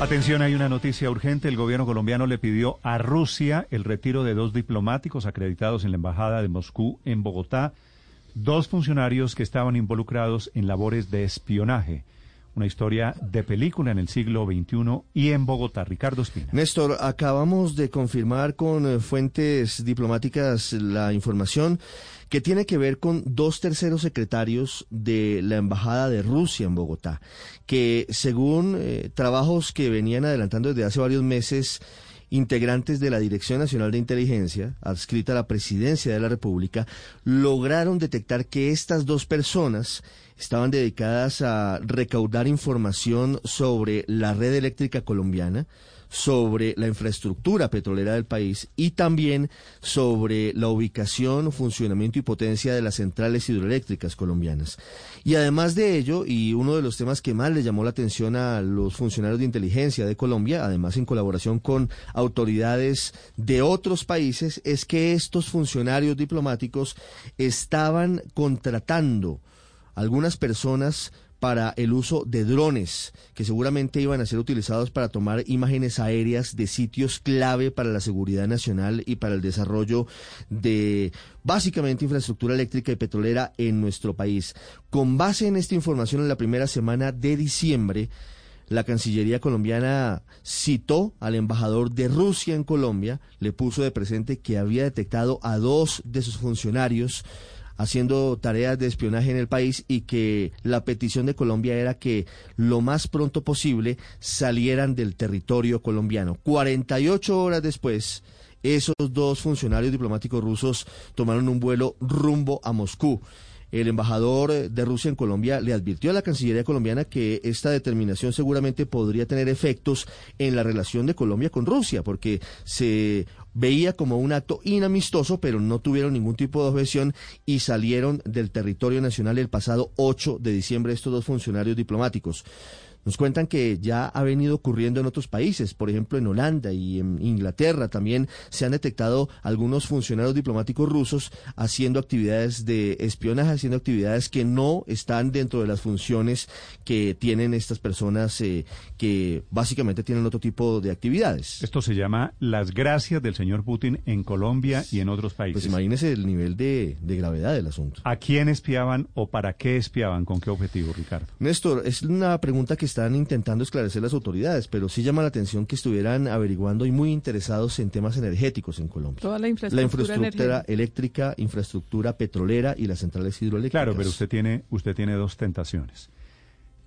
Atención, hay una noticia urgente. El gobierno colombiano le pidió a Rusia el retiro de dos diplomáticos acreditados en la Embajada de Moscú en Bogotá, dos funcionarios que estaban involucrados en labores de espionaje. Una historia de película en el siglo XXI y en Bogotá. Ricardo Espina. Néstor, acabamos de confirmar con eh, fuentes diplomáticas la información que tiene que ver con dos terceros secretarios de la Embajada de Rusia en Bogotá, que según eh, trabajos que venían adelantando desde hace varios meses, integrantes de la Dirección Nacional de Inteligencia, adscrita a la Presidencia de la República, lograron detectar que estas dos personas estaban dedicadas a recaudar información sobre la red eléctrica colombiana, sobre la infraestructura petrolera del país y también sobre la ubicación, funcionamiento y potencia de las centrales hidroeléctricas colombianas. Y además de ello, y uno de los temas que más le llamó la atención a los funcionarios de inteligencia de Colombia, además en colaboración con autoridades de otros países, es que estos funcionarios diplomáticos estaban contratando algunas personas para el uso de drones que seguramente iban a ser utilizados para tomar imágenes aéreas de sitios clave para la seguridad nacional y para el desarrollo de básicamente infraestructura eléctrica y petrolera en nuestro país. Con base en esta información en la primera semana de diciembre, la Cancillería colombiana citó al embajador de Rusia en Colombia, le puso de presente que había detectado a dos de sus funcionarios haciendo tareas de espionaje en el país y que la petición de Colombia era que lo más pronto posible salieran del territorio colombiano. 48 horas después, esos dos funcionarios diplomáticos rusos tomaron un vuelo rumbo a Moscú. El embajador de Rusia en Colombia le advirtió a la Cancillería colombiana que esta determinación seguramente podría tener efectos en la relación de Colombia con Rusia, porque se veía como un acto inamistoso, pero no tuvieron ningún tipo de objeción y salieron del territorio nacional el pasado 8 de diciembre estos dos funcionarios diplomáticos. Nos cuentan que ya ha venido ocurriendo en otros países, por ejemplo en Holanda y en Inglaterra también se han detectado algunos funcionarios diplomáticos rusos haciendo actividades de espionaje, haciendo actividades que no están dentro de las funciones que tienen estas personas eh, que básicamente tienen otro tipo de actividades. Esto se llama las gracias del señor Putin en Colombia y en otros países. Pues imagínese el nivel de, de gravedad del asunto. ¿A quién espiaban o para qué espiaban? ¿Con qué objetivo, Ricardo? Néstor, es una pregunta que están intentando esclarecer las autoridades, pero sí llama la atención que estuvieran averiguando y muy interesados en temas energéticos en Colombia. Toda la infraestructura, eléctrica, infraestructura petrolera y las centrales hidroeléctricas. Claro, pero usted tiene, usted tiene dos tentaciones.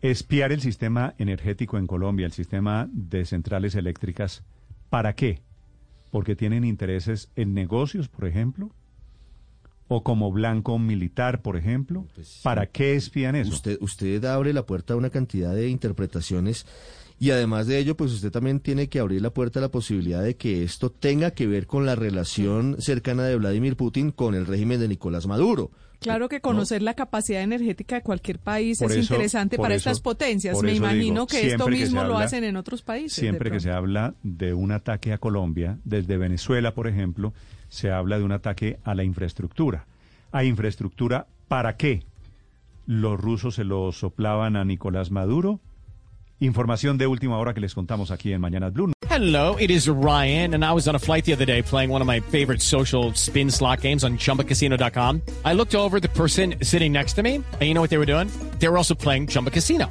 Espiar el sistema energético en Colombia, el sistema de centrales eléctricas, ¿para qué? Porque tienen intereses en negocios, por ejemplo, o como blanco militar, por ejemplo? Pues ¿Para qué espían eso? Usted, usted abre la puerta a una cantidad de interpretaciones y además de ello, pues usted también tiene que abrir la puerta a la posibilidad de que esto tenga que ver con la relación cercana de Vladimir Putin con el régimen de Nicolás Maduro. Claro que conocer la capacidad energética de cualquier país es interesante para estas potencias. Me imagino que esto mismo lo hacen en otros países. Siempre que se habla de un ataque a Colombia, desde Venezuela, por ejemplo, se habla de un ataque a la infraestructura. ¿A infraestructura para qué? ¿Los rusos se lo soplaban a Nicolás Maduro? Información de última hora que les contamos aquí en Mañana Blue. Hello, it is Ryan, and I was on a flight the other day playing one of my favorite social spin slot games on chumbacasino.com. I looked over the person sitting next to me, and you know what they were doing? They were also playing Chumba Casino.